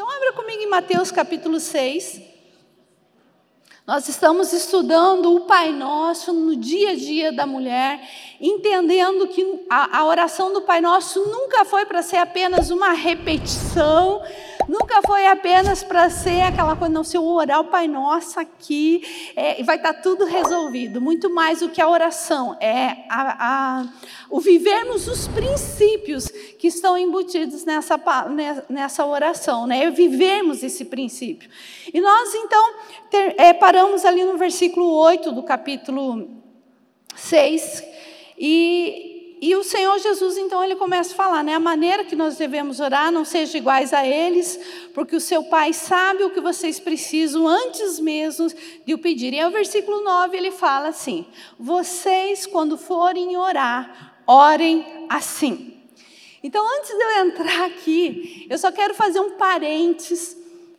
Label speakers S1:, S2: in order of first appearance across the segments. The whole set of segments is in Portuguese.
S1: Então, abra comigo em Mateus capítulo 6. Nós estamos estudando o Pai Nosso no dia a dia da mulher, entendendo que a, a oração do Pai Nosso nunca foi para ser apenas uma repetição, Nunca foi apenas para ser aquela coisa, não, se eu orar o Pai Nosso aqui, é, vai estar tá tudo resolvido. Muito mais do que a oração, é a, a, o vivermos os princípios que estão embutidos nessa, nessa oração, né? É vivermos esse princípio. E nós, então, ter, é, paramos ali no versículo 8 do capítulo 6, e e o Senhor Jesus, então, ele começa a falar, né? A maneira que nós devemos orar, não seja iguais a eles, porque o seu Pai sabe o que vocês precisam antes mesmo de o pedir. E aí, o versículo 9, ele fala assim: Vocês, quando forem orar, orem assim. Então, antes de eu entrar aqui, eu só quero fazer um parênteses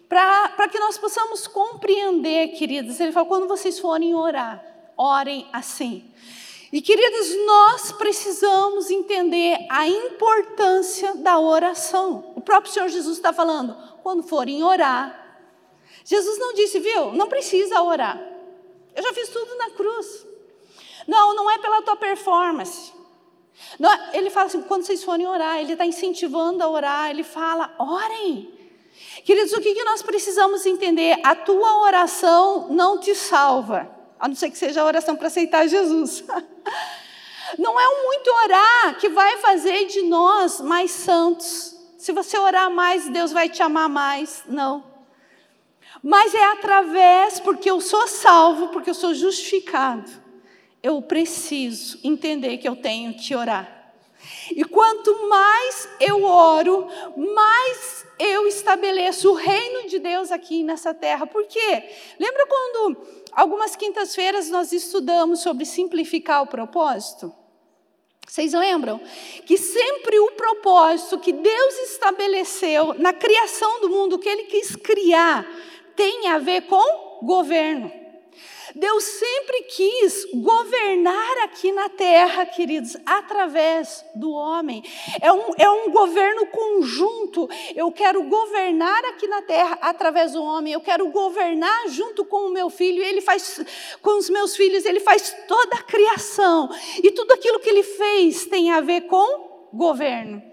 S1: para que nós possamos compreender, queridos. Ele fala: quando vocês forem orar, orem assim. E queridos, nós precisamos entender a importância da oração. O próprio Senhor Jesus está falando, quando forem orar. Jesus não disse, viu, não precisa orar. Eu já fiz tudo na cruz. Não, não é pela tua performance. Não, ele fala assim, quando vocês forem orar, ele está incentivando a orar, ele fala, orem. Queridos, o que, que nós precisamos entender? A tua oração não te salva a não ser que seja a oração para aceitar Jesus. Não é o muito orar que vai fazer de nós mais santos. Se você orar mais, Deus vai te amar mais. Não. Mas é através, porque eu sou salvo, porque eu sou justificado. Eu preciso entender que eu tenho que orar. E quanto mais eu oro, mais eu estabeleço o reino de Deus aqui nessa terra. Por quê? Lembra quando algumas quintas-feiras nós estudamos sobre simplificar o propósito? Vocês lembram? Que sempre o propósito que Deus estabeleceu na criação do mundo, que Ele quis criar, tem a ver com governo. Deus sempre quis governar aqui na terra, queridos, através do homem. É um, é um governo conjunto. Eu quero governar aqui na terra através do homem. Eu quero governar junto com o meu filho. Ele faz, com os meus filhos, ele faz toda a criação. E tudo aquilo que ele fez tem a ver com governo.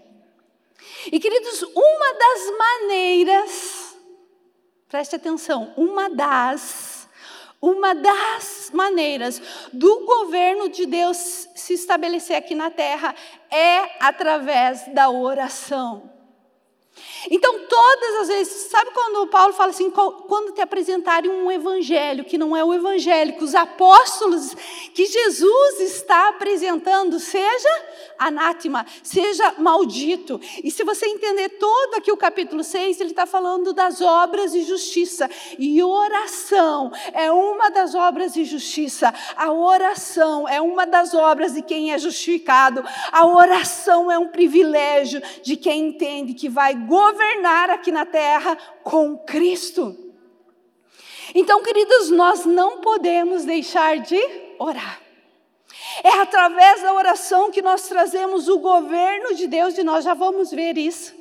S1: E queridos, uma das maneiras, preste atenção, uma das uma das maneiras do governo de Deus se estabelecer aqui na terra é através da oração. Então, todas as vezes, sabe quando Paulo fala assim, quando te apresentarem um evangelho que não é o evangelho, que os apóstolos que Jesus está apresentando, seja anátema, seja maldito. E se você entender todo aqui o capítulo 6, ele está falando das obras de justiça. E oração é uma das obras de justiça. A oração é uma das obras de quem é justificado. A oração é um privilégio de quem entende que vai governar aqui na terra com Cristo. Então, queridos, nós não podemos deixar de orar. É através da oração que nós trazemos o governo de Deus, e nós já vamos ver isso.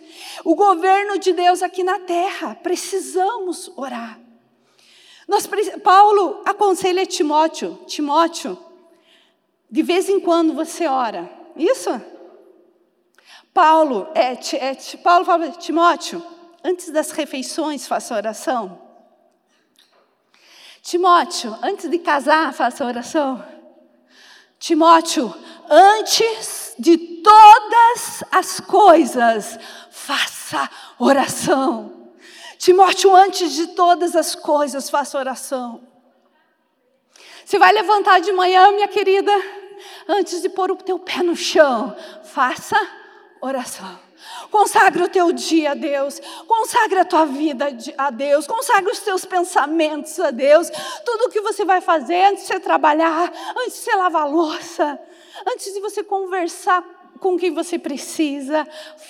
S1: O governo de Deus aqui na terra. Precisamos orar. Nós, Paulo aconselha Timóteo: Timóteo, de vez em quando você ora. Isso? Paulo, é, é, Paulo fala, Timóteo, antes das refeições faça oração. Timóteo, antes de casar, faça oração. Timóteo, antes de todas as coisas, faça oração. Timóteo, antes de todas as coisas, faça oração. Você vai levantar de manhã, minha querida, antes de pôr o teu pé no chão, faça oração oração. Consagra o teu dia a Deus, consagra a tua vida a Deus, consagra os teus pensamentos a Deus, tudo o que você vai fazer antes de você trabalhar, antes de você lavar louça, antes de você conversar com quem você precisa,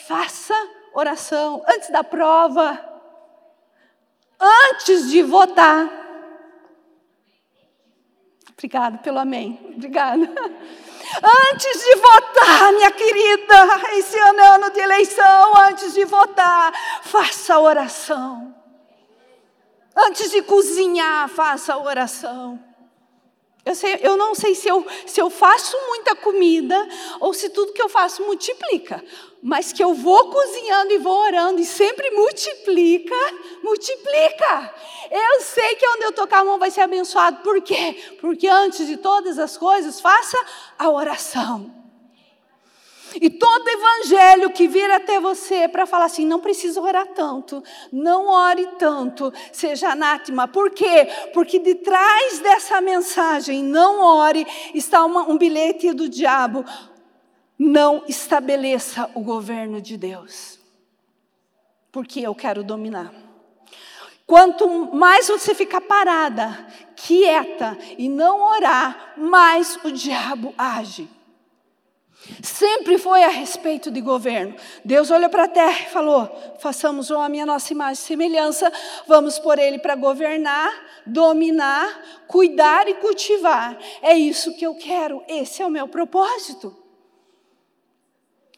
S1: faça oração antes da prova, antes de votar. Obrigado pelo amém. Obrigada. Antes de votar, minha querida, esse ano é ano de eleição. Antes de votar, faça oração. Antes de cozinhar, faça oração. Eu, sei, eu não sei se eu, se eu faço muita comida ou se tudo que eu faço multiplica, mas que eu vou cozinhando e vou orando e sempre multiplica, multiplica. Eu sei que onde eu tocar a mão vai ser abençoado. Por quê? Porque antes de todas as coisas, faça a oração. E todo evangelho que vir até você para falar assim, não precisa orar tanto, não ore tanto, seja anátema. Por quê? Porque de trás dessa mensagem, não ore, está uma, um bilhete do diabo. Não estabeleça o governo de Deus. Porque eu quero dominar. Quanto mais você ficar parada, quieta e não orar, mais o diabo age. Sempre foi a respeito de governo. Deus olhou para a terra e falou: façamos o homem a nossa imagem e semelhança, vamos por ele para governar, dominar, cuidar e cultivar. É isso que eu quero, esse é o meu propósito.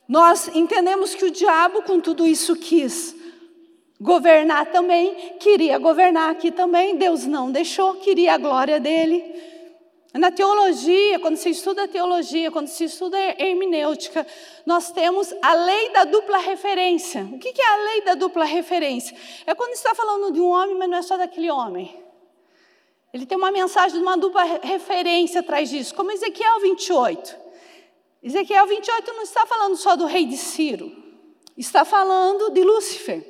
S1: Nós entendemos que o diabo, com tudo isso, quis governar também, queria governar aqui também, Deus não deixou, queria a glória dele. Na teologia, quando se estuda teologia, quando se estuda hermenêutica, nós temos a lei da dupla referência. O que é a lei da dupla referência? É quando está falando de um homem, mas não é só daquele homem. Ele tem uma mensagem de uma dupla referência atrás disso, como Ezequiel 28. Ezequiel 28 não está falando só do rei de Ciro, está falando de Lúcifer.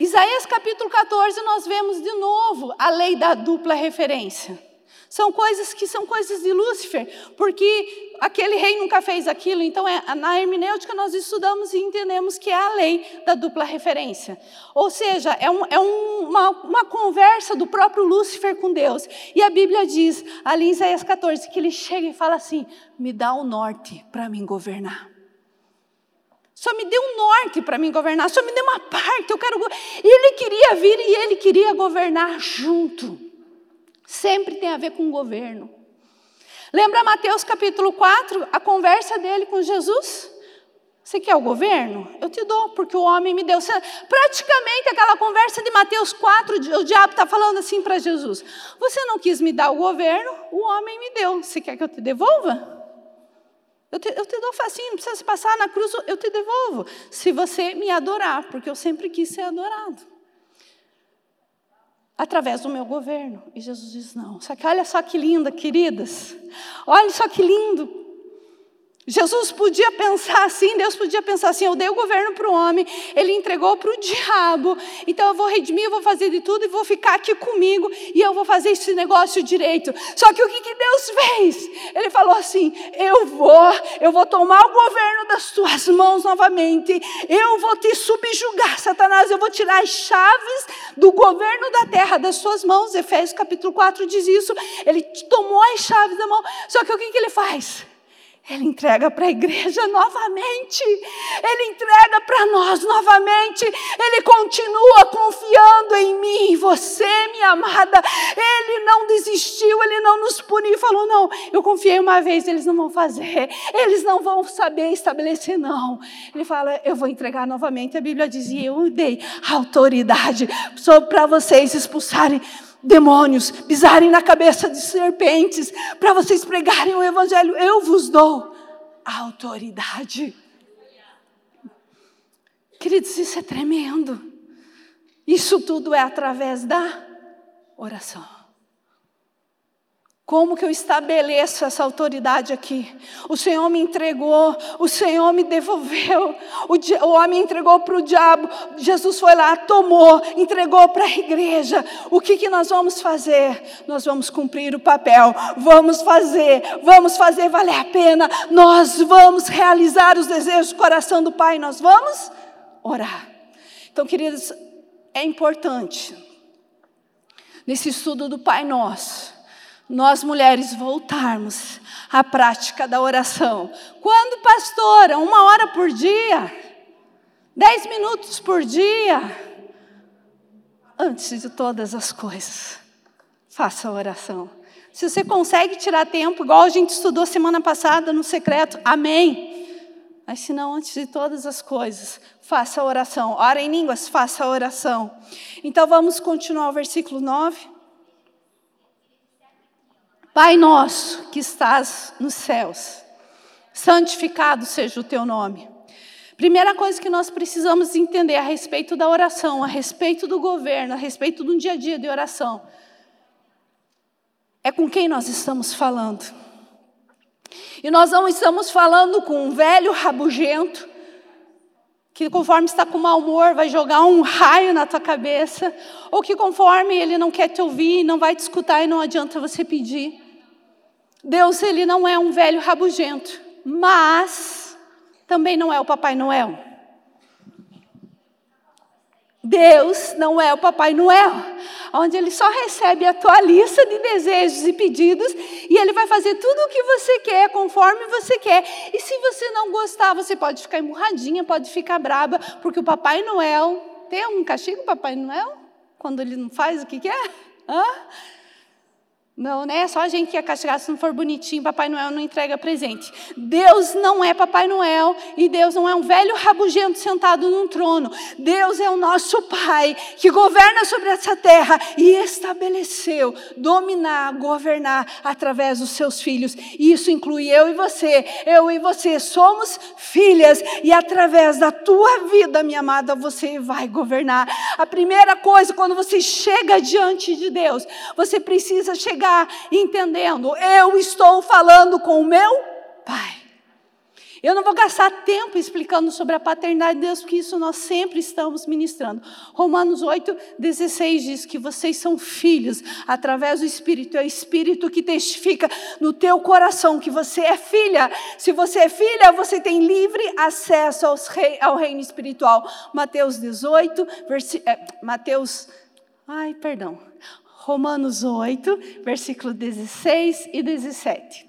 S1: Isaías capítulo 14, nós vemos de novo a lei da dupla referência. São coisas que são coisas de Lúcifer, porque aquele rei nunca fez aquilo. Então, é, na hermenêutica, nós estudamos e entendemos que é a lei da dupla referência. Ou seja, é, um, é um, uma, uma, conversa do próprio Lúcifer com Deus. E a Bíblia diz, ali em Isaías 14, que ele chega e fala assim: me dá o norte para mim governar. Só me dê um norte para mim governar, só me dê uma parte, eu quero. Ele queria vir e ele queria governar junto. Sempre tem a ver com o governo. Lembra Mateus capítulo 4, a conversa dele com Jesus? Você quer o governo? Eu te dou, porque o homem me deu. Praticamente aquela conversa de Mateus 4, o diabo está falando assim para Jesus: Você não quis me dar o governo, o homem me deu. Você quer que eu te devolva? Eu te, eu te dou facinho, não precisa se passar na cruz, eu te devolvo. Se você me adorar, porque eu sempre quis ser adorado através do meu governo. E Jesus diz: não. Só que olha só que linda, queridas. Olha só que lindo. Jesus podia pensar assim, Deus podia pensar assim: eu dei o governo para o homem, ele entregou para o diabo, então eu vou redimir, eu vou fazer de tudo e vou ficar aqui comigo e eu vou fazer esse negócio direito. Só que o que, que Deus fez? Ele falou assim: eu vou, eu vou tomar o governo das tuas mãos novamente, eu vou te subjugar, Satanás, eu vou tirar as chaves do governo da terra das suas mãos. Efésios capítulo 4 diz isso. Ele tomou as chaves da mão, só que o que, que ele faz? Ele entrega para a igreja novamente, Ele entrega para nós novamente, Ele continua confiando em mim, em você, minha amada. Ele não desistiu, Ele não nos puniu, falou: não, eu confiei uma vez, eles não vão fazer, eles não vão saber estabelecer, não. Ele fala: eu vou entregar novamente. A Bíblia dizia: eu dei autoridade para vocês expulsarem demônios, pisarem na cabeça de serpentes, para vocês pregarem o Evangelho, eu vos dou a autoridade. Queridos, isso é tremendo. Isso tudo é através da oração. Como que eu estabeleço essa autoridade aqui? O Senhor me entregou, o Senhor me devolveu, o, o homem entregou para o diabo, Jesus foi lá, tomou, entregou para a igreja. O que, que nós vamos fazer? Nós vamos cumprir o papel, vamos fazer, vamos fazer valer a pena, nós vamos realizar os desejos do coração do Pai, nós vamos orar. Então, queridos, é importante, nesse estudo do Pai Nosso, nós mulheres voltarmos à prática da oração. Quando, pastora? Uma hora por dia? Dez minutos por dia? Antes de todas as coisas, faça a oração. Se você consegue tirar tempo, igual a gente estudou semana passada no secreto, amém. Mas se não, antes de todas as coisas, faça a oração. Ora em línguas, faça a oração. Então vamos continuar o versículo 9. Pai nosso que estás nos céus, santificado seja o teu nome. Primeira coisa que nós precisamos entender a respeito da oração, a respeito do governo, a respeito do dia a dia de oração, é com quem nós estamos falando. E nós não estamos falando com um velho rabugento, que conforme está com mau humor vai jogar um raio na tua cabeça, ou que conforme ele não quer te ouvir, não vai te escutar e não adianta você pedir. Deus, ele não é um velho rabugento, mas também não é o Papai Noel. Deus não é o Papai Noel, onde Ele só recebe a tua lista de desejos e pedidos e Ele vai fazer tudo o que você quer, conforme você quer. E se você não gostar, você pode ficar emburradinha, pode ficar braba, porque o Papai Noel tem um castigo, Papai Noel, quando ele não faz o que quer? Hã? Não, né? Só a gente que é castigado se não for bonitinho, Papai Noel não entrega presente. Deus não é Papai Noel e Deus não é um velho rabugento sentado num trono. Deus é o nosso Pai que governa sobre essa terra e estabeleceu dominar, governar através dos seus filhos. E isso inclui eu e você. Eu e você somos filhas e através da tua vida, minha amada, você vai governar. A primeira coisa quando você chega diante de Deus, você precisa chegar entendendo, eu estou falando com o meu Pai. Eu não vou gastar tempo explicando sobre a paternidade de Deus, porque isso nós sempre estamos ministrando. Romanos 8, 16 diz que vocês são filhos através do Espírito. É o Espírito que testifica no teu coração que você é filha. Se você é filha, você tem livre acesso rei, ao reino espiritual. Mateus 18, versi, é, Mateus. Ai, perdão. Romanos 8, versículo 16 e 17.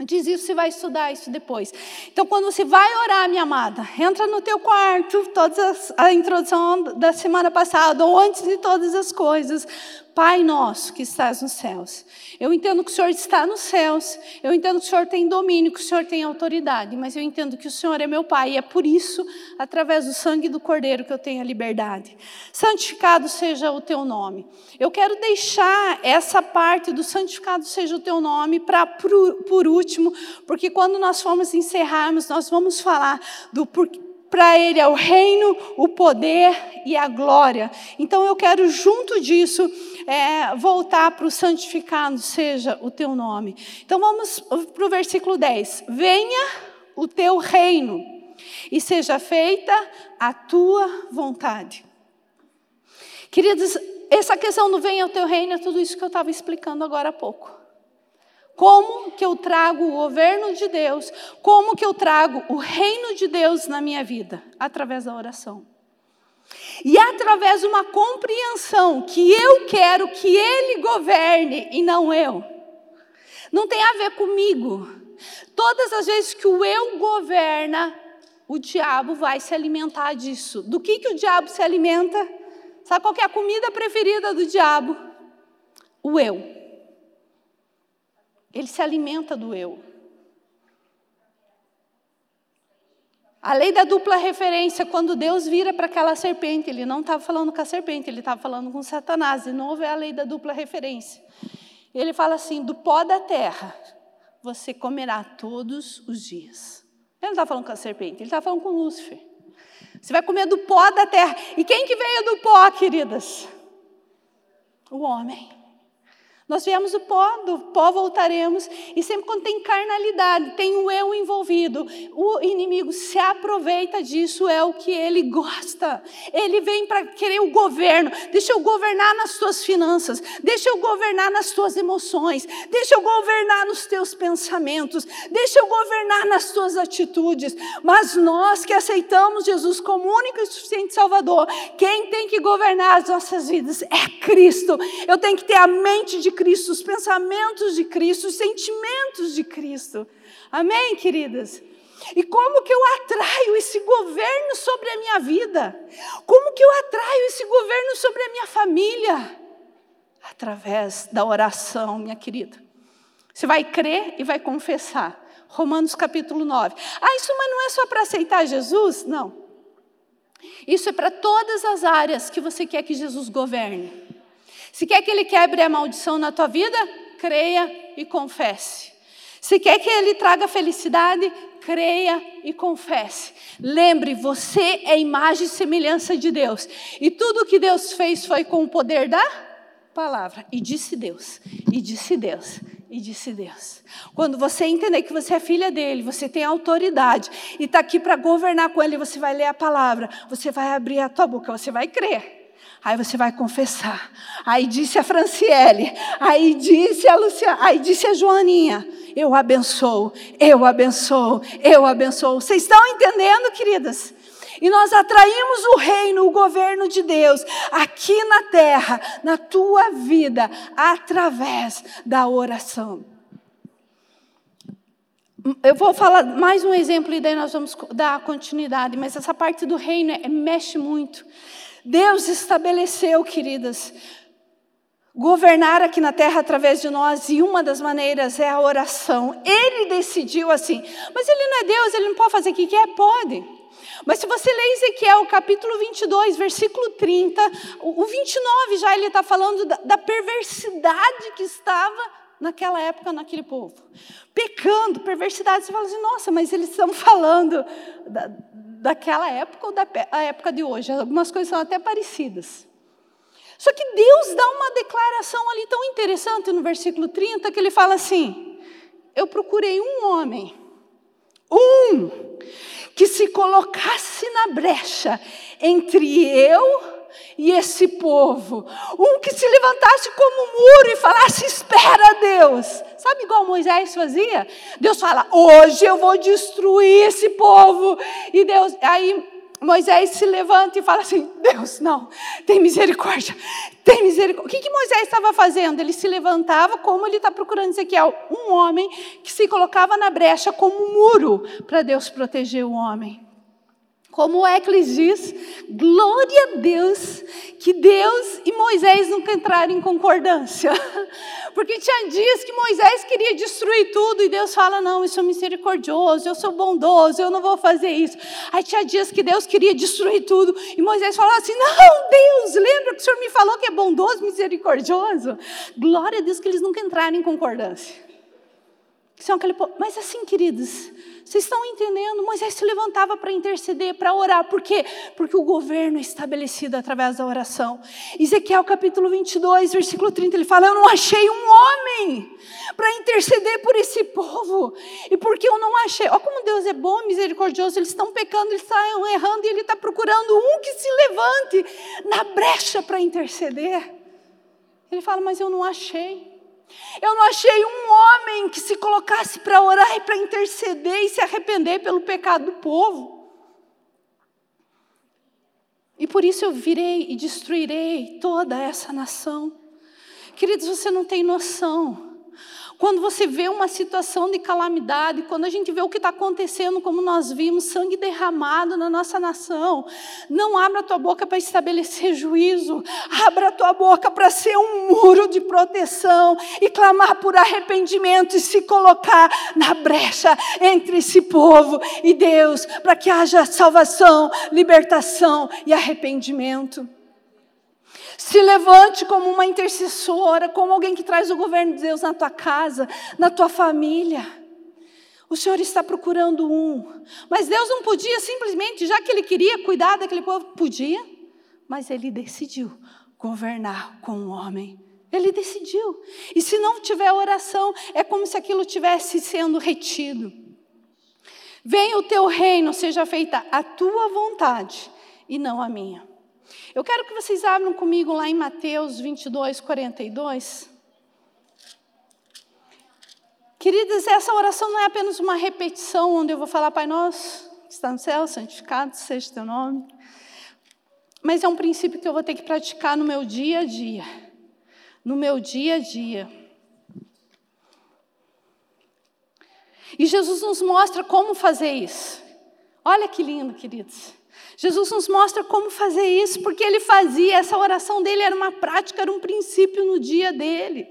S1: Diz isso, você vai estudar isso depois. Então, quando você vai orar, minha amada, entra no teu quarto, todas a introdução da semana passada, ou antes de todas as coisas, Pai nosso que estás nos céus. Eu entendo que o Senhor está nos céus, eu entendo que o Senhor tem domínio, que o Senhor tem autoridade, mas eu entendo que o Senhor é meu Pai, e é por isso, através do sangue do Cordeiro, que eu tenho a liberdade. Santificado seja o teu nome. Eu quero deixar essa parte do santificado seja o teu nome para por último, porque quando nós formos encerrarmos, nós vamos falar do porquê para Ele é o reino, o poder e a glória. Então eu quero, junto disso, é, voltar para o santificado seja o teu nome. Então vamos para o versículo 10. Venha o teu reino e seja feita a tua vontade. Queridos, essa questão do venha o teu reino é tudo isso que eu estava explicando agora há pouco. Como que eu trago o governo de Deus? Como que eu trago o reino de Deus na minha vida? Através da oração. E através de uma compreensão que eu quero que Ele governe e não eu. Não tem a ver comigo. Todas as vezes que o eu governa, o diabo vai se alimentar disso. Do que, que o diabo se alimenta? Sabe qual é a comida preferida do diabo? O eu. Ele se alimenta do eu. A lei da dupla referência, quando Deus vira para aquela serpente, ele não estava falando com a serpente, ele estava falando com Satanás. De novo é a lei da dupla referência. Ele fala assim: do pó da terra você comerá todos os dias. Ele não está falando com a serpente, ele está falando com Lúcifer. Você vai comer do pó da terra. E quem que veio do pó, queridas? O homem. Nós viemos do pó, do pó voltaremos, e sempre quando tem carnalidade, tem o eu envolvido, o inimigo se aproveita disso, é o que ele gosta. Ele vem para querer o governo. Deixa eu governar nas tuas finanças, deixa eu governar nas tuas emoções, deixa eu governar nos teus pensamentos, deixa eu governar nas tuas atitudes. Mas nós que aceitamos Jesus como único e suficiente Salvador, quem tem que governar as nossas vidas é Cristo. Eu tenho que ter a mente de Cristo, os pensamentos de Cristo, os sentimentos de Cristo. Amém, queridas? E como que eu atraio esse governo sobre a minha vida? Como que eu atraio esse governo sobre a minha família? através da oração, minha querida. Você vai crer e vai confessar. Romanos capítulo 9. Ah, isso mas não é só para aceitar Jesus? Não. Isso é para todas as áreas que você quer que Jesus governe. Se quer que ele quebre a maldição na tua vida, creia e confesse. Se quer que ele traga felicidade, creia e confesse. Lembre, você é imagem e semelhança de Deus. E tudo que Deus fez foi com o poder da palavra. E disse Deus, e disse Deus, e disse Deus. Quando você entender que você é filha dele, você tem autoridade e está aqui para governar com ele, você vai ler a palavra, você vai abrir a tua boca, você vai crer. Aí você vai confessar. Aí disse a Franciele, aí disse a Luciana, aí disse a Joaninha. Eu abençoo, eu abençoo, eu abençoo. Vocês estão entendendo, queridas? E nós atraímos o reino, o governo de Deus aqui na terra, na tua vida, através da oração. Eu vou falar mais um exemplo e daí nós vamos dar continuidade, mas essa parte do reino é, mexe muito. Deus estabeleceu, queridas, governar aqui na terra através de nós, e uma das maneiras é a oração. Ele decidiu assim, mas ele não é Deus, ele não pode fazer o que quer? Pode. Mas se você ler Ezequiel, capítulo 22, versículo 30, o 29 já ele está falando da, da perversidade que estava naquela época, naquele povo. Pecando, perversidade, você fala assim, nossa, mas eles estão falando da, daquela época ou da época de hoje. Algumas coisas são até parecidas. Só que Deus dá uma declaração ali tão interessante no versículo 30 que ele fala assim: Eu procurei um homem, um, que se colocasse na brecha entre eu e esse povo. Um que se levantasse como muro e falasse: Espera, Deus. Sabe igual Moisés fazia? Deus fala: Hoje eu vou destruir esse povo. E Deus, aí Moisés se levanta e fala assim: Deus, não, tem misericórdia, tem misericórdia. O que, que Moisés estava fazendo? Ele se levantava, como ele está procurando Ezequiel, um homem que se colocava na brecha como um muro para Deus proteger o homem. Como Eclis diz, glória a Deus que Deus e Moisés nunca entraram em concordância. Porque tinha dias que Moisés queria destruir tudo e Deus fala: Não, eu sou misericordioso, eu sou bondoso, eu não vou fazer isso. Aí tinha dias que Deus queria destruir tudo e Moisés falava assim: Não, Deus, lembra que o Senhor me falou que é bondoso, misericordioso? Glória a Deus que eles nunca entraram em concordância. São aquele Mas assim, queridos, vocês estão entendendo? Moisés se levantava para interceder, para orar. Por quê? Porque o governo é estabelecido através da oração. Ezequiel capítulo 22, versículo 30, ele fala: Eu não achei um homem para interceder por esse povo. E porque eu não achei. Olha como Deus é bom, misericordioso. Eles estão pecando, eles estão errando, e Ele está procurando um que se levante na brecha para interceder. Ele fala: Mas eu não achei. Eu não achei um homem que se colocasse para orar e para interceder e se arrepender pelo pecado do povo. E por isso eu virei e destruirei toda essa nação. Queridos, você não tem noção quando você vê uma situação de calamidade, quando a gente vê o que está acontecendo, como nós vimos, sangue derramado na nossa nação, não abra a tua boca para estabelecer juízo, abra a tua boca para ser um muro de proteção e clamar por arrependimento e se colocar na brecha entre esse povo e Deus, para que haja salvação, libertação e arrependimento. Se levante como uma intercessora, como alguém que traz o governo de Deus na tua casa, na tua família. O Senhor está procurando um. Mas Deus não podia simplesmente, já que Ele queria cuidar daquele povo, podia, mas Ele decidiu governar com o um homem. Ele decidiu. E se não tiver oração, é como se aquilo tivesse sendo retido. Venha o teu reino, seja feita a tua vontade e não a minha. Eu quero que vocês abram comigo lá em Mateus 22, 42. Queridas, essa oração não é apenas uma repetição onde eu vou falar, Pai Nosso, que está no céu, santificado seja teu nome. Mas é um princípio que eu vou ter que praticar no meu dia a dia. No meu dia a dia. E Jesus nos mostra como fazer isso. Olha que lindo, queridos. Jesus nos mostra como fazer isso, porque ele fazia, essa oração dele era uma prática, era um princípio no dia dele.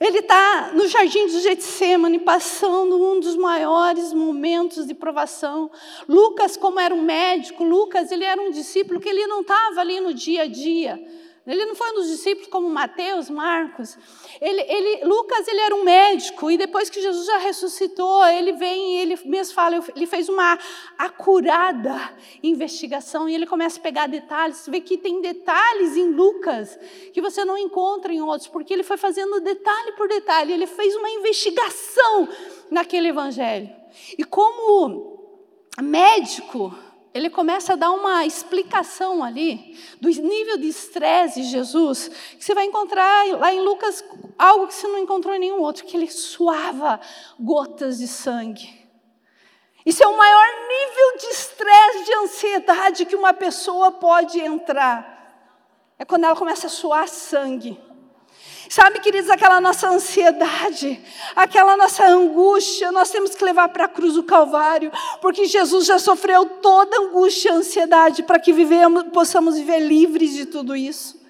S1: Ele está no jardim do Getsemane, passando um dos maiores momentos de provação. Lucas, como era um médico, Lucas, ele era um discípulo que ele não estava ali no dia a dia. Ele não foi um dos discípulos como Mateus, Marcos. Ele, ele, Lucas, ele era um médico e depois que Jesus já ressuscitou, ele vem e ele mesmo fala, ele fez uma acurada investigação e ele começa a pegar detalhes. Você vê que tem detalhes em Lucas que você não encontra em outros, porque ele foi fazendo detalhe por detalhe. Ele fez uma investigação naquele evangelho. E como médico, ele começa a dar uma explicação ali do nível de estresse de Jesus, que você vai encontrar lá em Lucas algo que você não encontrou em nenhum outro, que ele suava gotas de sangue. Isso é o maior nível de estresse, de ansiedade que uma pessoa pode entrar. É quando ela começa a suar sangue. Sabe, queridos, aquela nossa ansiedade, aquela nossa angústia, nós temos que levar para a cruz do Calvário, porque Jesus já sofreu toda angústia e ansiedade para que vivemos, possamos viver livres de tudo isso.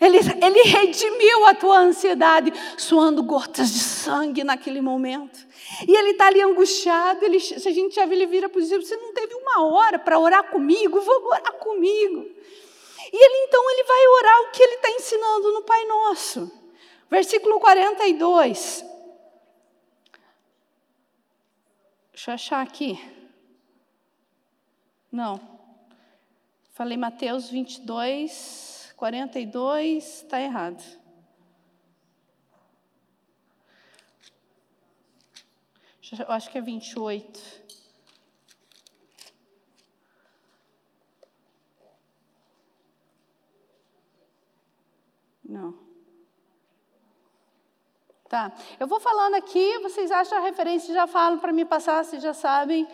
S1: Ele, ele redimiu a tua ansiedade, suando gotas de sangue naquele momento. E ele está ali angustiado. Ele, se a gente já viu, ele vira para discípulos: Você não teve uma hora para orar comigo? Vou orar comigo. E ele então ele vai orar o que ele está ensinando no Pai Nosso. Versículo 42. Deixa eu achar aqui. Não. Falei Mateus 22, 42, está errado. Eu acho que é 28. Não. Tá. Eu vou falando aqui, vocês acham a referência, já falam para me passar, vocês já sabem.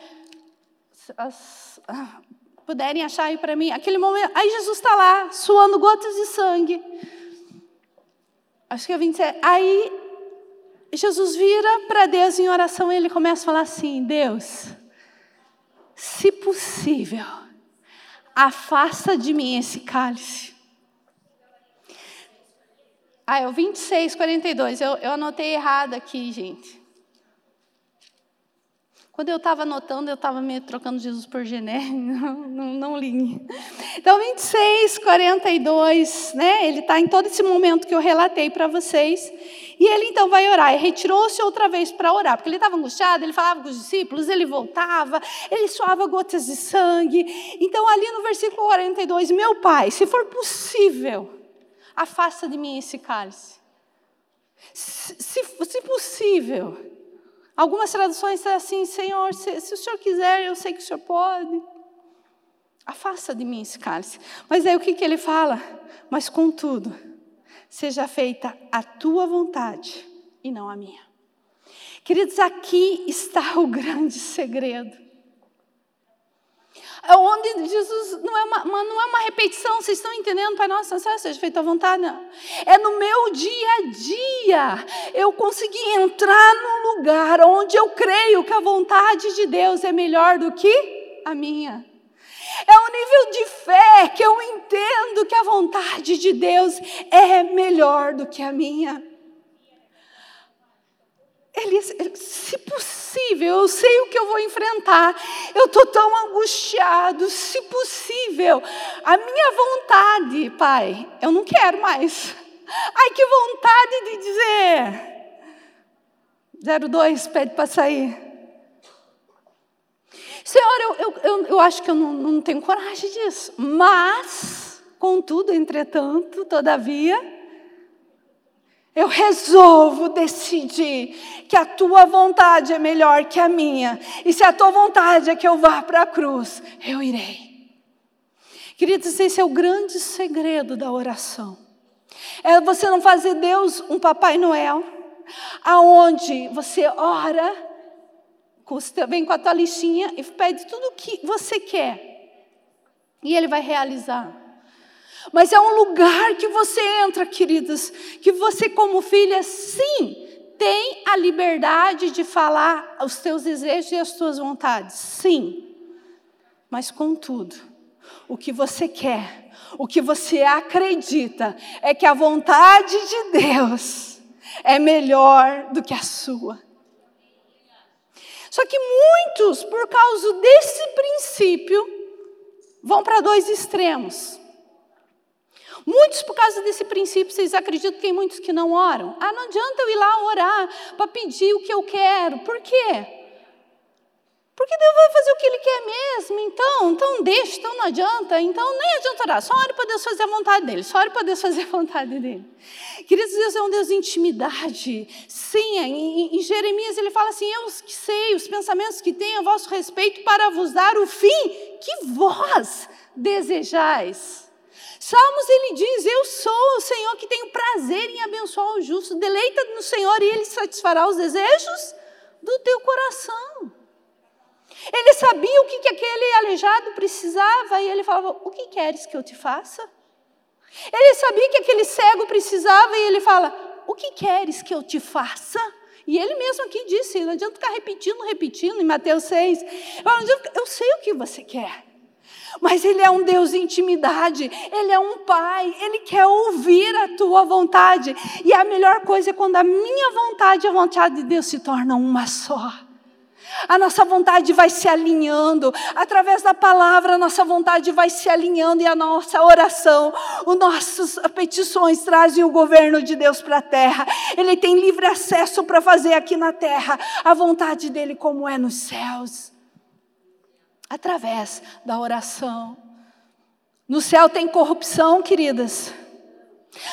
S1: As, ah, puderem achar aí para mim. Aquele momento, aí Jesus está lá, suando gotas de sangue. Acho que é 27. Aí Jesus vira para Deus em oração e ele começa a falar assim: Deus, se possível, afasta de mim esse cálice. Ah, é o 26, 42. Eu, eu anotei errado aqui, gente. Quando eu estava anotando, eu estava me trocando Jesus por Gené, não, não, li. Então, 26, 42, né? Ele está em todo esse momento que eu relatei para vocês. E ele então vai orar. E retirou-se outra vez para orar, porque ele estava angustiado, ele falava com os discípulos, ele voltava, ele suava gotas de sangue. Então, ali no versículo 42, meu pai, se for possível, afasta de mim esse cálice. Se, se, possível. Algumas traduções são assim, Senhor, se, se o Senhor quiser, eu sei que o Senhor pode. Afasta de mim esse cálice. Mas aí o que, que ele fala? Mas contudo, seja feita a tua vontade e não a minha. Queridos, aqui está o grande segredo. É onde Jesus não é uma, uma, não é uma repetição, vocês estão entendendo? Pai nosso, seja feita a vontade. Não. É no meu dia a dia. Eu consegui entrar num lugar onde eu creio que a vontade de Deus é melhor do que a minha. É o nível de fé que eu entendo que a vontade de Deus é melhor do que a minha. Ele, se possível, eu sei o que eu vou enfrentar. Eu estou tão angustiado. Se possível, a minha vontade, Pai, eu não quero mais. Ai, que vontade de dizer. 02, pede para sair. Senhor, eu, eu, eu, eu acho que eu não, não tenho coragem disso. Mas, contudo, entretanto, todavia, eu resolvo decidir que a tua vontade é melhor que a minha. E se a tua vontade é que eu vá para a cruz, eu irei. Queridos, esse é o grande segredo da oração. É você não fazer Deus um Papai Noel, aonde você ora, vem com a tua listinha e pede tudo o que você quer. E Ele vai realizar. Mas é um lugar que você entra, queridas, que você, como filha, sim, tem a liberdade de falar os teus desejos e as tuas vontades. Sim. Mas, contudo, o que você quer, o que você acredita, é que a vontade de Deus é melhor do que a sua. Só que muitos, por causa desse princípio, vão para dois extremos. Muitos, por causa desse princípio, vocês acreditam que tem muitos que não oram? Ah, não adianta eu ir lá orar para pedir o que eu quero. Por quê? Porque Deus vai fazer o que Ele quer mesmo, então, então deixa, então não adianta, então nem adianta orar, só ore para Deus fazer a vontade dEle, só ore para Deus fazer a vontade dEle. Queridos, Deus é um Deus de intimidade, sim, em, em Jeremias ele fala assim, eu que sei os pensamentos que tenho a vosso respeito para vos dar o fim que vós desejais. Salmos ele diz: Eu sou o Senhor que tenho prazer em abençoar o justo. Deleita no Senhor e ele satisfará os desejos do teu coração. Ele sabia o que, que aquele aleijado precisava e ele falava: O que queres que eu te faça? Ele sabia que aquele cego precisava e ele fala: O que queres que eu te faça? E ele mesmo aqui disse: Não adianta ficar repetindo, repetindo, em Mateus 6. Eu sei o que você quer. Mas Ele é um Deus de intimidade, Ele é um Pai, Ele quer ouvir a tua vontade. E a melhor coisa é quando a minha vontade e a vontade de Deus se tornam uma só. A nossa vontade vai se alinhando, através da palavra, a nossa vontade vai se alinhando e a nossa oração, os nossas petições trazem o governo de Deus para a terra. Ele tem livre acesso para fazer aqui na terra a vontade dele, como é nos céus através da oração. No céu tem corrupção, queridas.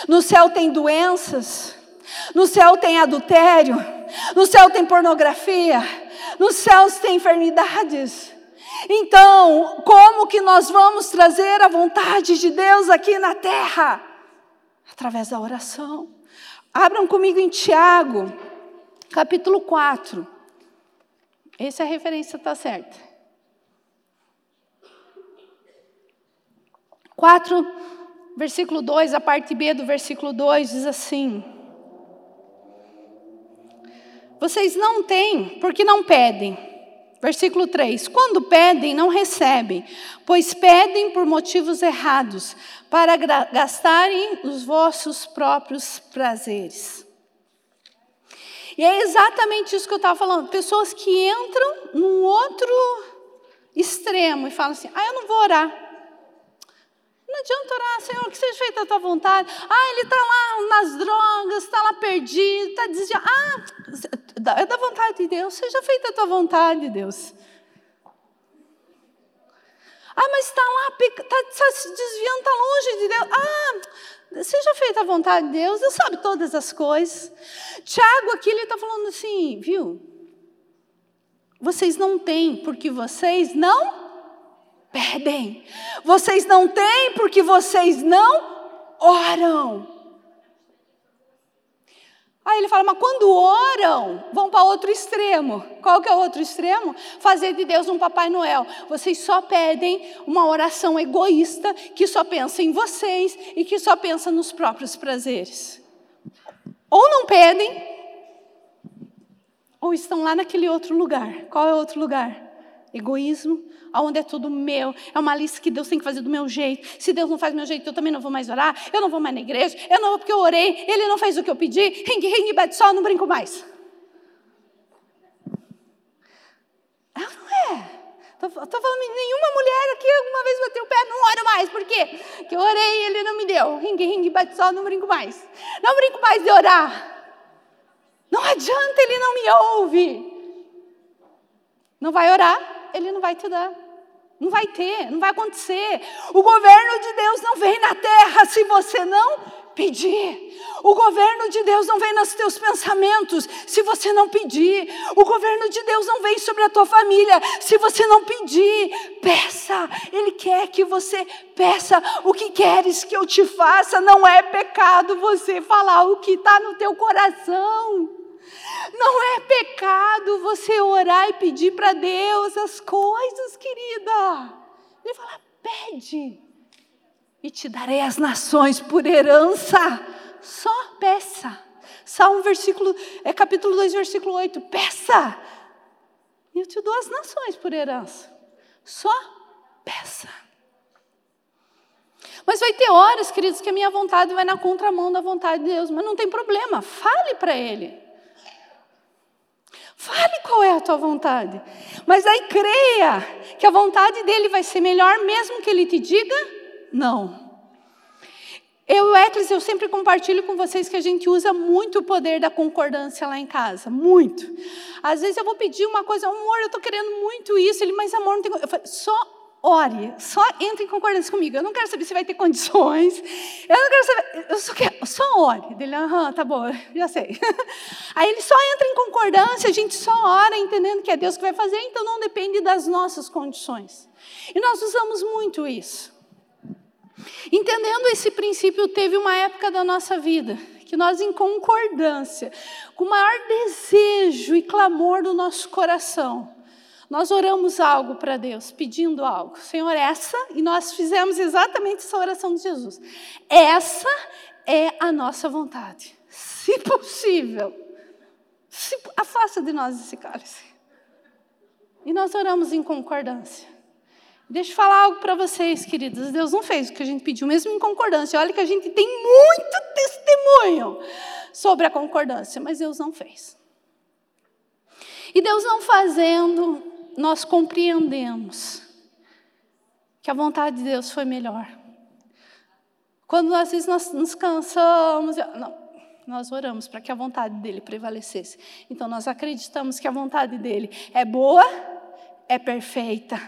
S1: No céu tem doenças. No céu tem adultério. No céu tem pornografia. Nos céus tem enfermidades. Então, como que nós vamos trazer a vontade de Deus aqui na terra? Através da oração. Abram comigo em Tiago, capítulo 4. Essa referência está certa. 4, versículo 2, a parte B do versículo 2 diz assim: Vocês não têm porque não pedem. Versículo 3: Quando pedem, não recebem, pois pedem por motivos errados, para gastarem os vossos próprios prazeres. E é exatamente isso que eu estava falando. Pessoas que entram num outro extremo e falam assim: ah, eu não vou orar. Não adianta orar, Senhor, que seja feita a tua vontade. Ah, ele está lá nas drogas, está lá perdido, está desviado. Ah, é da vontade de Deus, seja feita a tua vontade, Deus. Ah, mas está lá, está tá se desviando, está longe de Deus. Ah, seja feita a vontade de Deus, Deus sabe todas as coisas. Tiago aqui, ele está falando assim, viu? Vocês não têm, porque vocês não pedem. Vocês não têm porque vocês não oram. Aí ele fala, mas quando oram, vão para outro extremo. Qual que é o outro extremo? Fazer de Deus um Papai Noel. Vocês só pedem uma oração egoísta que só pensa em vocês e que só pensa nos próprios prazeres. Ou não pedem, ou estão lá naquele outro lugar. Qual é o outro lugar? Egoísmo, onde é tudo meu, é uma lista que Deus tem que fazer do meu jeito. Se Deus não faz do meu jeito, eu também não vou mais orar, eu não vou mais na igreja, eu não vou porque eu orei, Ele não fez o que eu pedi, ringue, ringue, bate só, não brinco mais. É ou não é? Estou falando, nenhuma mulher aqui alguma vez bateu o pé, não oro mais, por quê? Porque eu orei e Ele não me deu. Ringue, ringue, bate só, não brinco mais. Não brinco mais de orar. Não adianta, Ele não me ouve. Não vai orar, Ele não vai te dar. Não vai ter, não vai acontecer. O governo de Deus não vem na terra se você não pedir. O governo de Deus não vem nos teus pensamentos se você não pedir. O governo de Deus não vem sobre a tua família se você não pedir. Peça, Ele quer que você peça o que queres que eu te faça. Não é pecado você falar o que está no teu coração. Não é pecado você orar e pedir para Deus as coisas, querida. Ele fala: pede, e te darei as nações por herança. Só peça. Salmo versículo, é capítulo 2, versículo 8. Peça, e eu te dou as nações por herança. Só Mas vai ter horas, queridos, que a minha vontade vai na contramão da vontade de Deus, mas não tem problema, fale para Ele. Fale qual é a tua vontade. Mas aí creia que a vontade dele vai ser melhor, mesmo que ele te diga não. Eu Eclis, eu sempre compartilho com vocês que a gente usa muito o poder da concordância lá em casa, muito. Às vezes eu vou pedir uma coisa, amor, eu estou querendo muito isso. Ele, mas amor, não tem. Eu falo, só ore, só entre em concordância comigo. Eu não quero saber se vai ter condições. Eu não quero saber, eu só quero, só ore. Ele, aham, tá bom, já sei. Aí ele só entra em concordância, a gente só ora entendendo que é Deus que vai fazer, então não depende das nossas condições. E nós usamos muito isso. Entendendo esse princípio, teve uma época da nossa vida que nós, em concordância, com o maior desejo e clamor do nosso coração, nós oramos algo para Deus, pedindo algo. Senhor, essa, e nós fizemos exatamente essa oração de Jesus. Essa é a nossa vontade. Se possível, se, afasta de nós esse cálice. E nós oramos em concordância. Deixa eu falar algo para vocês, queridos. Deus não fez o que a gente pediu, mesmo em concordância. Olha que a gente tem muito testemunho sobre a concordância, mas Deus não fez. E Deus não fazendo, nós compreendemos que a vontade de Deus foi melhor. Quando às vezes nós nos cansamos, não, nós oramos para que a vontade dele prevalecesse. Então nós acreditamos que a vontade dele é boa, é perfeita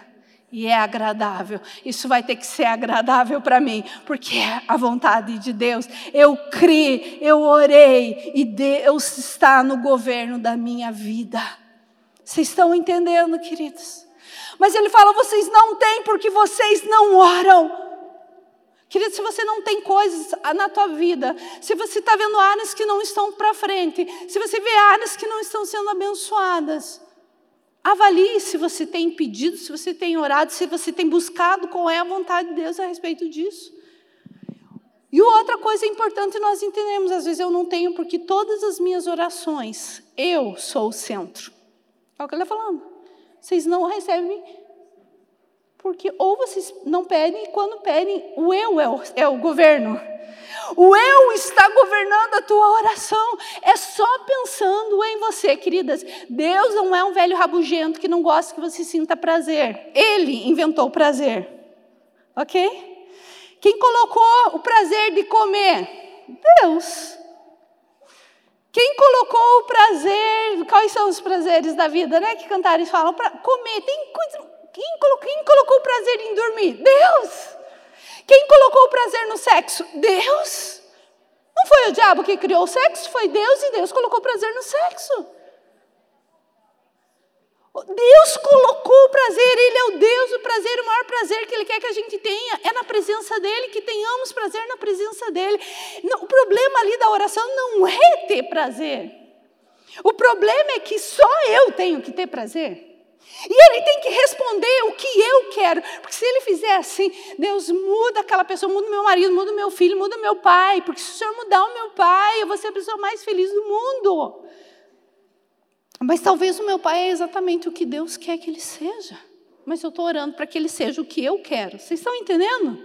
S1: e é agradável. Isso vai ter que ser agradável para mim, porque é a vontade de Deus. Eu criei, eu orei e Deus está no governo da minha vida. Vocês estão entendendo, queridos? Mas ele fala: vocês não têm porque vocês não oram. Querido, se você não tem coisas na tua vida, se você está vendo áreas que não estão para frente, se você vê áreas que não estão sendo abençoadas, avalie se você tem pedido, se você tem orado, se você tem buscado qual é a vontade de Deus a respeito disso. E outra coisa importante nós entendemos, às vezes eu não tenho, porque todas as minhas orações, eu sou o centro. É o que ele está falando. Vocês não recebem, porque ou vocês não pedem, e quando pedem, o eu é o, é o governo. O eu está governando a tua oração. É só pensando em você, queridas. Deus não é um velho rabugento que não gosta que você sinta prazer. Ele inventou o prazer. Ok? Quem colocou o prazer de comer? Deus. Quem colocou o prazer, quais são os prazeres da vida, né? Que cantares falam, para comer. Tem coisa, quem, colocou, quem colocou o prazer em dormir? Deus. Quem colocou o prazer no sexo? Deus. Não foi o diabo que criou o sexo, foi Deus e Deus colocou prazer no sexo. Deus colocou o prazer, Ele é o Deus do prazer, o maior prazer que Ele quer que a gente tenha é na presença dEle, que tenhamos prazer na presença dEle. o problema ali da oração não é ter prazer. O problema é que só eu tenho que ter prazer. E ele tem que responder o que eu quero. Porque se ele fizer assim, Deus muda aquela pessoa, muda meu marido, muda meu filho, muda meu pai. Porque se o Senhor mudar o meu pai, eu vou ser a pessoa mais feliz do mundo. Mas talvez o meu pai é exatamente o que Deus quer que ele seja. Mas eu estou orando para que ele seja o que eu quero. Vocês estão entendendo?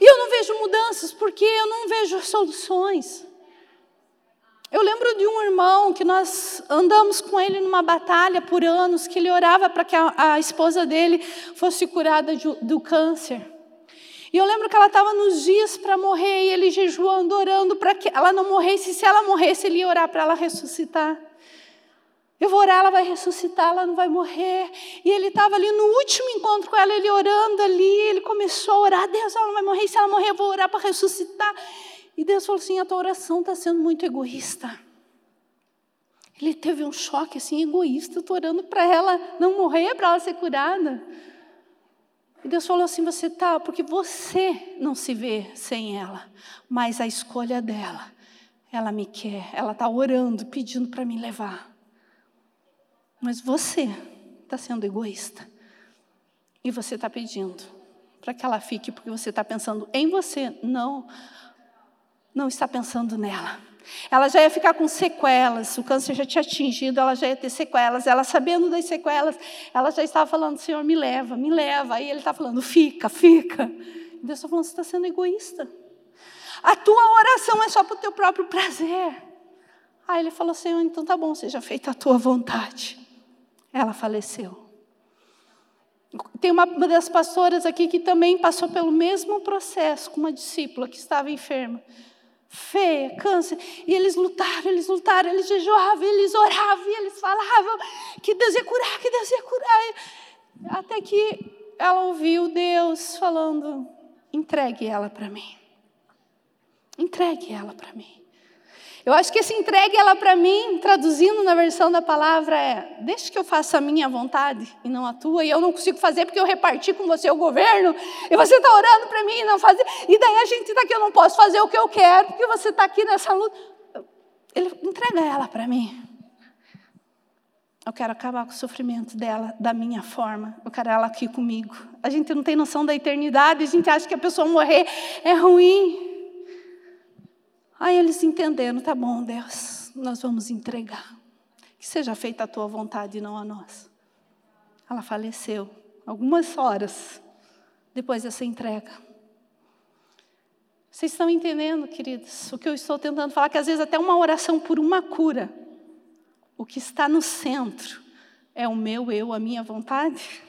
S1: E eu não vejo mudanças porque eu não vejo soluções. Eu lembro de um irmão que nós andamos com ele numa batalha por anos, que ele orava para que a, a, esposa dele fosse curada de, do câncer. E eu lembro que ela estava nos dias para morrer e ele jejuando, orando para que ela não morresse. Se ela morresse, ele ia orar para ela ressuscitar. Eu vou orar, ela vai ressuscitar, ela não vai morrer. E ele estava ali no último encontro com ela, ele orando ali, ele começou a orar, Deus, ela não vai morrer, se ela morrer, eu vou orar para ressuscitar. E Deus falou assim: a tua oração está sendo muito egoísta. Ele teve um choque assim, egoísta, estou orando para ela não morrer, para ela ser curada. E Deus falou assim: você está, porque você não se vê sem ela, mas a escolha dela, ela me quer, ela está orando, pedindo para me levar. Mas você está sendo egoísta. E você está pedindo para que ela fique porque você está pensando em você. Não, não está pensando nela. Ela já ia ficar com sequelas, o câncer já tinha atingido, ela já ia ter sequelas. Ela, sabendo das sequelas, ela já estava falando: Senhor, me leva, me leva. Aí ele está falando: fica, fica. Deus está falando, você está sendo egoísta. A tua oração é só para o teu próprio prazer. Aí ele falou, Senhor, então tá bom, seja feita a tua vontade. Ela faleceu. Tem uma, das pastoras aqui que também passou pelo mesmo processo com uma discípula que estava enferma feia, câncer. E eles lutaram, eles lutaram, eles jejuavam, eles oravam, eles falavam que Deus ia curar, que Deus ia curar. Até que ela ouviu Deus falando: entregue ela para mim. Entregue ela para mim. Eu acho que esse entregue ela para mim, traduzindo na versão da palavra, é: deixa que eu faça a minha vontade e não a tua, e eu não consigo fazer porque eu reparti com você o governo, e você está orando para mim e não fazer, e daí a gente está aqui, eu não posso fazer o que eu quero, porque você está aqui nessa luta. Ele entrega ela para mim. Eu quero acabar com o sofrimento dela da minha forma. Eu quero ela aqui comigo. A gente não tem noção da eternidade, a gente acha que a pessoa morrer é ruim. Aí eles entenderam, tá bom, Deus, nós vamos entregar. Que seja feita a tua vontade e não a nossa. Ela faleceu algumas horas depois dessa entrega. Vocês estão entendendo, queridos, o que eu estou tentando falar? Que às vezes até uma oração por uma cura, o que está no centro é o meu eu, a minha vontade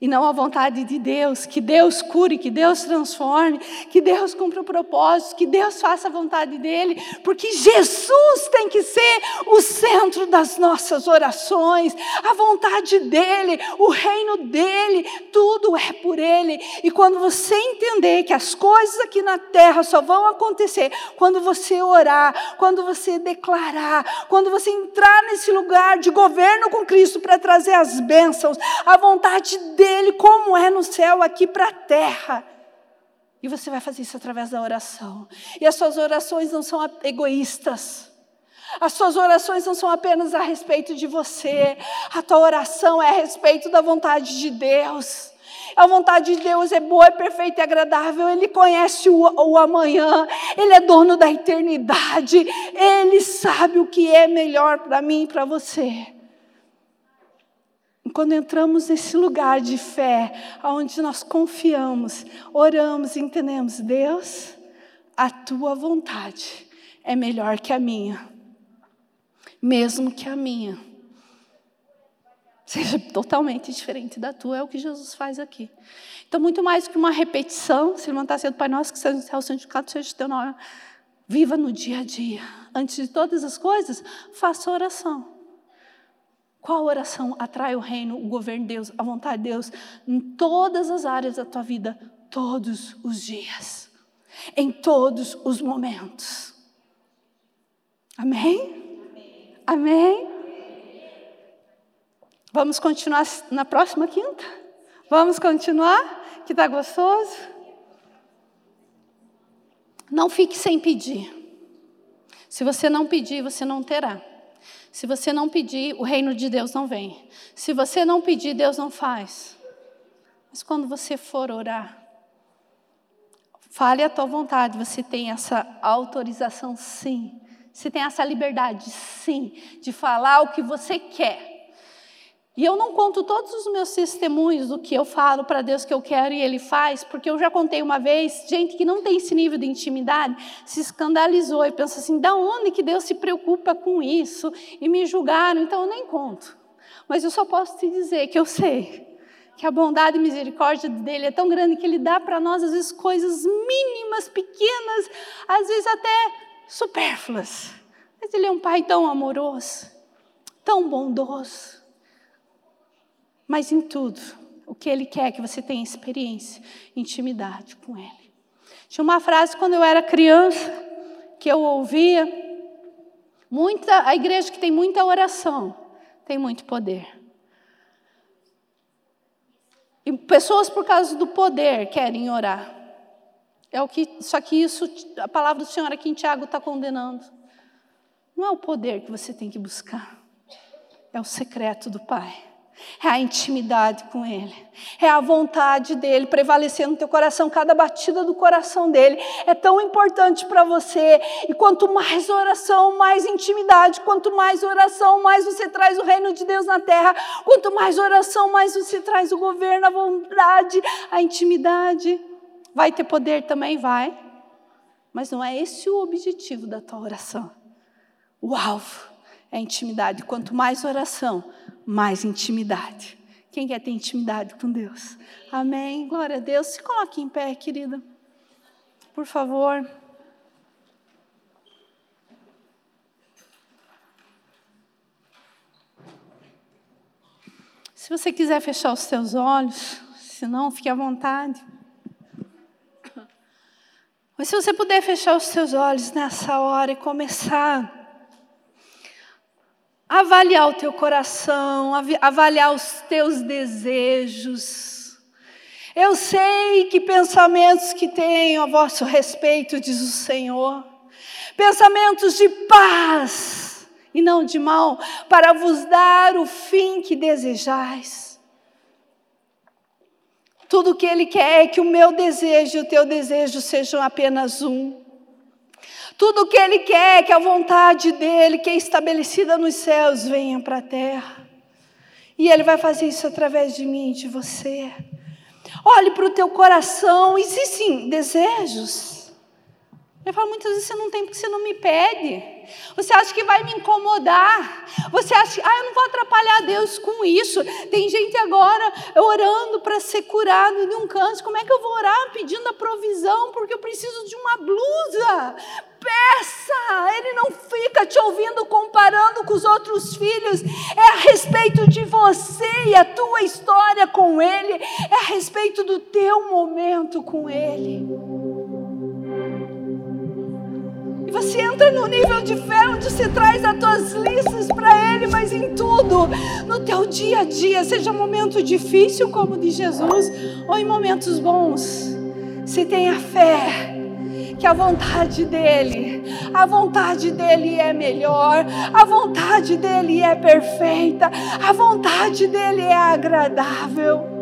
S1: e não a vontade de Deus, que Deus cure, que Deus transforme, que Deus cumpra o propósito, que Deus faça a vontade dEle, porque Jesus tem que ser o centro das nossas orações, a vontade dEle, o reino dEle, tudo é por Ele. E quando você entender que as coisas aqui na terra só vão acontecer quando você orar, quando você declarar, quando você entrar nesse lugar de governo com Cristo para trazer as bênçãos, a vontade dEle dele como é no céu aqui para a terra. E você vai fazer isso através da oração. E as suas orações não são egoístas. As suas orações não são apenas a respeito de você. A tua oração é a respeito da vontade de Deus. A vontade de Deus é boa, é perfeita e agradável. Ele conhece o, o amanhã. Ele é dono da eternidade. Ele sabe o que é melhor para mim e para você quando entramos nesse lugar de fé, onde nós confiamos, oramos e entendemos, Deus, a tua vontade é melhor que a minha, mesmo que a minha seja totalmente diferente da tua, é o que Jesus faz aqui. Então, muito mais que uma repetição, se levantar cedo, Pai Nosso, que seja no céu, santificado seja o teu nome. Viva no dia a dia. Antes de todas as coisas, faça oração. Qual oração atrai o reino, o governo de Deus, a vontade de Deus em todas as áreas da tua vida, todos os dias, em todos os momentos? Amém? Amém? Vamos continuar na próxima quinta? Vamos continuar? Que está gostoso? Não fique sem pedir. Se você não pedir, você não terá. Se você não pedir, o reino de Deus não vem. Se você não pedir, Deus não faz. Mas quando você for orar, fale a tua vontade, você tem essa autorização sim. Você tem essa liberdade sim de falar o que você quer. E eu não conto todos os meus testemunhos do que eu falo para Deus que eu quero e Ele faz, porque eu já contei uma vez, gente que não tem esse nível de intimidade se escandalizou e pensa assim: da onde que Deus se preocupa com isso? E me julgaram, então eu nem conto. Mas eu só posso te dizer que eu sei que a bondade e misericórdia dele é tão grande que ele dá para nós, às vezes, coisas mínimas, pequenas, às vezes até supérfluas. Mas ele é um pai tão amoroso, tão bondoso mas em tudo, o que Ele quer é que você tenha experiência, intimidade com Ele. Tinha uma frase quando eu era criança que eu ouvia: muita, a igreja que tem muita oração tem muito poder. E pessoas por causa do poder querem orar. É o que, só que isso, a palavra do Senhor aqui em Tiago está condenando. Não é o poder que você tem que buscar, é o secreto do Pai. É a intimidade com Ele. É a vontade dEle prevalecer no teu coração, cada batida do coração dEle é tão importante para você. E quanto mais oração, mais intimidade. Quanto mais oração, mais você traz o reino de Deus na terra. Quanto mais oração, mais você traz o governo, a vontade, a intimidade. Vai ter poder também? Vai. Mas não é esse o objetivo da tua oração. O alvo é intimidade. Quanto mais oração, mais intimidade. Quem quer ter intimidade com Deus? Amém. Glória a Deus. Se coloque em pé, querida. Por favor. Se você quiser fechar os seus olhos, se não, fique à vontade. Mas se você puder fechar os seus olhos nessa hora e começar avaliar o teu coração, avaliar os teus desejos. Eu sei que pensamentos que tenho a vosso respeito, diz o Senhor, pensamentos de paz e não de mal, para vos dar o fim que desejais. Tudo o que Ele quer é que o meu desejo e o teu desejo sejam apenas um. Tudo o que Ele quer que a vontade dEle, que é estabelecida nos céus, venha para a terra. E Ele vai fazer isso através de mim de você. Olhe para o teu coração, existem desejos eu falo, muitas vezes você não tem porque você não me pede. Você acha que vai me incomodar. Você acha que, ah, eu não vou atrapalhar Deus com isso. Tem gente agora orando para ser curado de um câncer. Como é que eu vou orar pedindo a provisão porque eu preciso de uma blusa? Peça! Ele não fica te ouvindo comparando com os outros filhos. É a respeito de você e a tua história com Ele. É a respeito do teu momento com Ele. E você entra no nível de fé onde você traz as tuas listas para Ele, mas em tudo, no teu dia a dia, seja momento difícil como o de Jesus, ou em momentos bons, se tenha fé que a vontade dele, a vontade dele é melhor, a vontade dele é perfeita, a vontade dele é agradável.